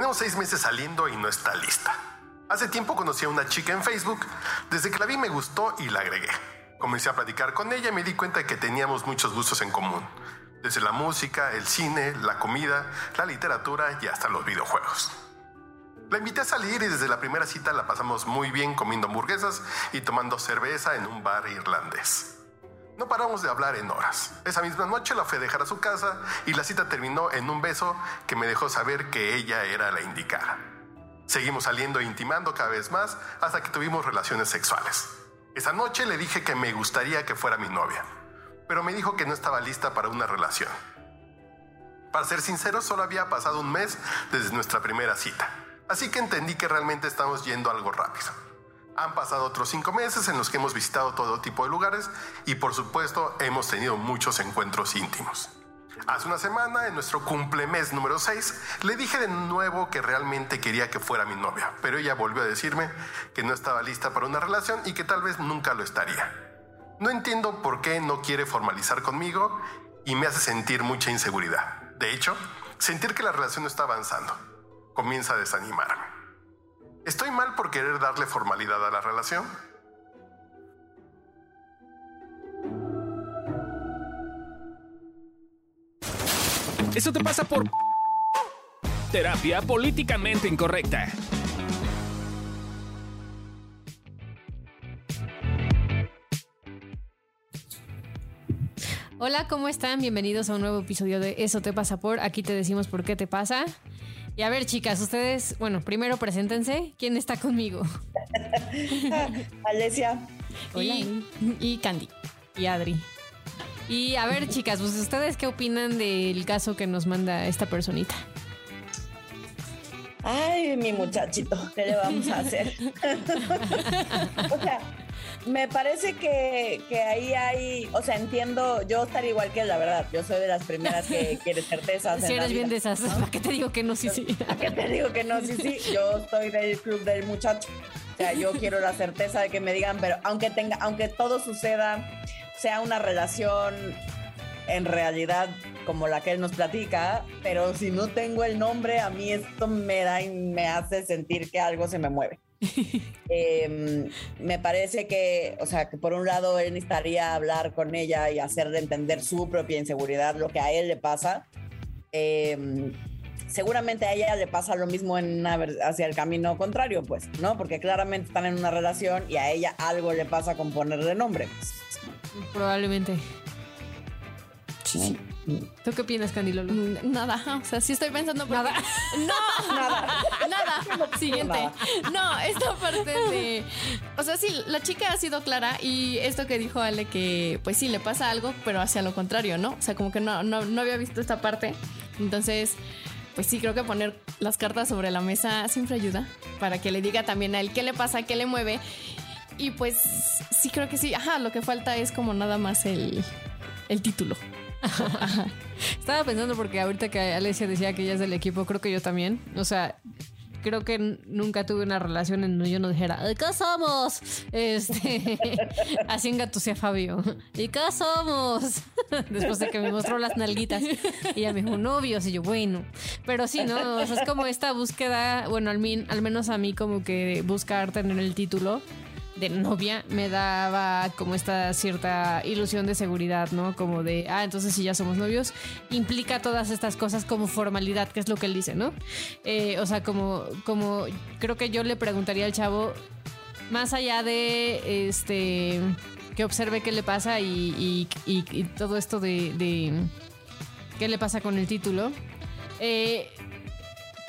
Tenemos seis meses saliendo y no está lista. Hace tiempo conocí a una chica en Facebook. Desde que la vi me gustó y la agregué. Comencé a platicar con ella y me di cuenta de que teníamos muchos gustos en común. Desde la música, el cine, la comida, la literatura y hasta los videojuegos. La invité a salir y desde la primera cita la pasamos muy bien comiendo hamburguesas y tomando cerveza en un bar irlandés. No paramos de hablar en horas. Esa misma noche la fui a dejar a su casa y la cita terminó en un beso que me dejó saber que ella era la indicada. Seguimos saliendo e intimando cada vez más hasta que tuvimos relaciones sexuales. Esa noche le dije que me gustaría que fuera mi novia, pero me dijo que no estaba lista para una relación. Para ser sincero, solo había pasado un mes desde nuestra primera cita, así que entendí que realmente estamos yendo algo rápido. Han pasado otros cinco meses en los que hemos visitado todo tipo de lugares y por supuesto hemos tenido muchos encuentros íntimos. Hace una semana, en nuestro cumplemes número 6, le dije de nuevo que realmente quería que fuera mi novia, pero ella volvió a decirme que no estaba lista para una relación y que tal vez nunca lo estaría. No entiendo por qué no quiere formalizar conmigo y me hace sentir mucha inseguridad. De hecho, sentir que la relación no está avanzando comienza a desanimarme. ¿Estoy mal por querer darle formalidad a la relación? Eso te pasa por terapia políticamente incorrecta. Hola, ¿cómo están? Bienvenidos a un nuevo episodio de Eso te pasa por. Aquí te decimos por qué te pasa. Y a ver, chicas, ustedes, bueno, primero preséntense. ¿Quién está conmigo? Alesia. Y, y Candy. Y Adri. Y a ver, chicas, pues ustedes qué opinan del caso que nos manda esta personita. Ay, mi muchachito, ¿qué le vamos a hacer? o sea, me parece que, que, ahí hay, o sea, entiendo, yo estaría igual que él, la verdad. Yo soy de las primeras que quiere certezas. Si eres bien de esas, ¿no? ¿para qué te digo que no, sí, sí? ¿Para qué te digo que no, sí, sí? Yo estoy del club del muchacho. O sea, yo quiero la certeza de que me digan, pero aunque tenga, aunque todo suceda, sea una relación en realidad como la que él nos platica, pero si no tengo el nombre, a mí esto me da y me hace sentir que algo se me mueve. eh, me parece que, o sea, que por un lado él necesitaría hablar con ella y hacerle entender su propia inseguridad, lo que a él le pasa. Eh, seguramente a ella le pasa lo mismo en una, hacia el camino contrario, pues, ¿no? Porque claramente están en una relación y a ella algo le pasa con ponerle nombre. Pues. Probablemente. Sí. ¿Tú qué opinas, Candilolo? Nada, o sea, sí estoy pensando. Porque... Nada. No, nada, nada. Siguiente. No, esta parte de. O sea, sí, la chica ha sido clara y esto que dijo Ale, que pues sí le pasa algo, pero hacia lo contrario, ¿no? O sea, como que no, no, no había visto esta parte. Entonces, pues sí, creo que poner las cartas sobre la mesa siempre ayuda para que le diga también a él qué le pasa, qué le mueve. Y pues sí, creo que sí. Ajá, lo que falta es como nada más el, el título. Estaba pensando porque ahorita que Alesia decía que ella es del equipo, creo que yo también. O sea, creo que nunca tuve una relación en donde yo no dijera, ¿y qué somos? Este, así engatusé a Fabio. ¿Y qué somos? Después de que me mostró las nalguitas. Y ella me dijo, novios. Y yo, bueno. Pero sí, ¿no? Es como esta búsqueda, bueno, al, min, al menos a mí como que buscar tener el título de novia me daba como esta cierta ilusión de seguridad, ¿no? Como de, ah, entonces si ya somos novios, implica todas estas cosas como formalidad, que es lo que él dice, ¿no? Eh, o sea, como, como creo que yo le preguntaría al chavo, más allá de este que observe qué le pasa y, y, todo esto de, de, qué le pasa con el título. Eh,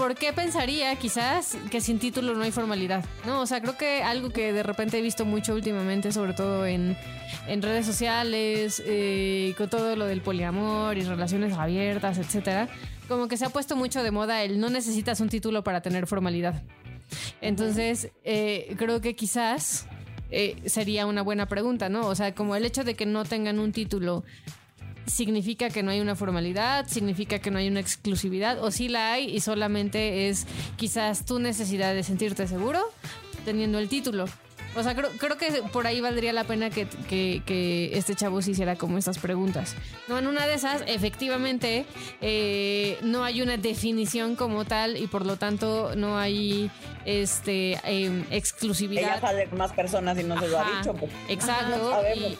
¿por qué pensaría quizás que sin título no hay formalidad? No, o sea, creo que algo que de repente he visto mucho últimamente, sobre todo en, en redes sociales, eh, con todo lo del poliamor y relaciones abiertas, etcétera, como que se ha puesto mucho de moda el no necesitas un título para tener formalidad. Entonces, eh, creo que quizás eh, sería una buena pregunta, ¿no? O sea, como el hecho de que no tengan un título significa que no hay una formalidad, significa que no hay una exclusividad, o sí la hay y solamente es quizás tu necesidad de sentirte seguro teniendo el título. O sea, creo, creo que por ahí valdría la pena que, que- que este chavo se hiciera como estas preguntas. No, en una de esas, efectivamente, eh, no hay una definición como tal y por lo tanto no hay este Ella exclusividad. sale con más personas y no se lo ha dicho. Pues. Exacto.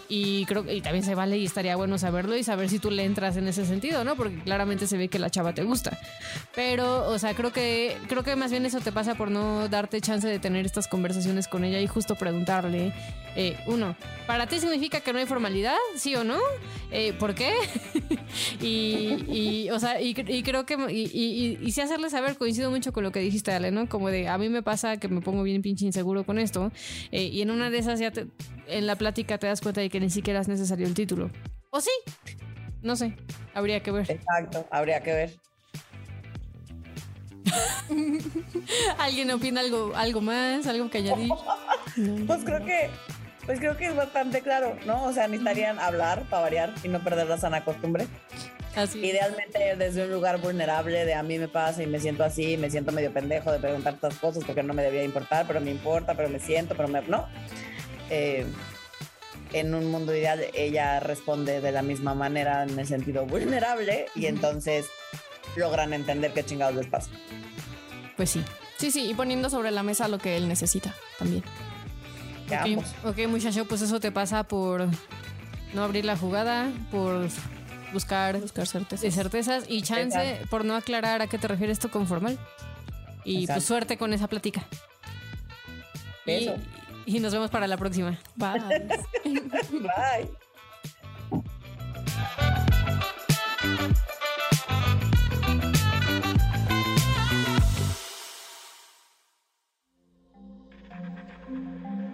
y creo que y también se vale y estaría bueno saberlo y saber si tú le entras en ese sentido, ¿no? Porque claramente se ve que la chava te gusta. Pero, o sea, creo que creo que más bien eso te pasa por no darte chance de tener estas conversaciones con ella y justo preguntarle, eh, uno, ¿para ti significa que no hay formalidad? ¿Sí o no? Eh, ¿Por qué? y, y, o sea, y, y creo que y, y, y sí hacerle saber, coincido mucho con lo que dijiste, Ale, ¿no? Como de a mí me pasa que me pongo bien pinche inseguro con esto eh, y en una de esas ya te- en la plática te das cuenta de que ni siquiera es necesario el título. ¿O sí? No sé, habría que ver. Exacto, habría que ver. ¿Alguien opina algo, algo más, algo que añadir? Pues creo que, pues creo que es bastante claro, ¿no? O sea, necesitarían hablar para variar y no perder la sana costumbre. Así. Idealmente desde un lugar vulnerable de a mí me pasa y me siento así, me siento medio pendejo de preguntar estas cosas porque no me debía importar, pero me importa, pero me siento, pero me... No. Eh, en un mundo ideal ella responde de la misma manera en el sentido vulnerable y entonces logran entender qué chingados les pasa. Pues sí. Sí, sí, y poniendo sobre la mesa lo que él necesita también. Que Ok, muchacho, pues eso te pasa por no abrir la jugada, por buscar Buscar certeza. de certezas y chance Exacto. por no aclarar a qué te refieres esto con formal. Y Exacto. pues suerte con esa plática. Y, y nos vemos para la próxima. Bye. Bye.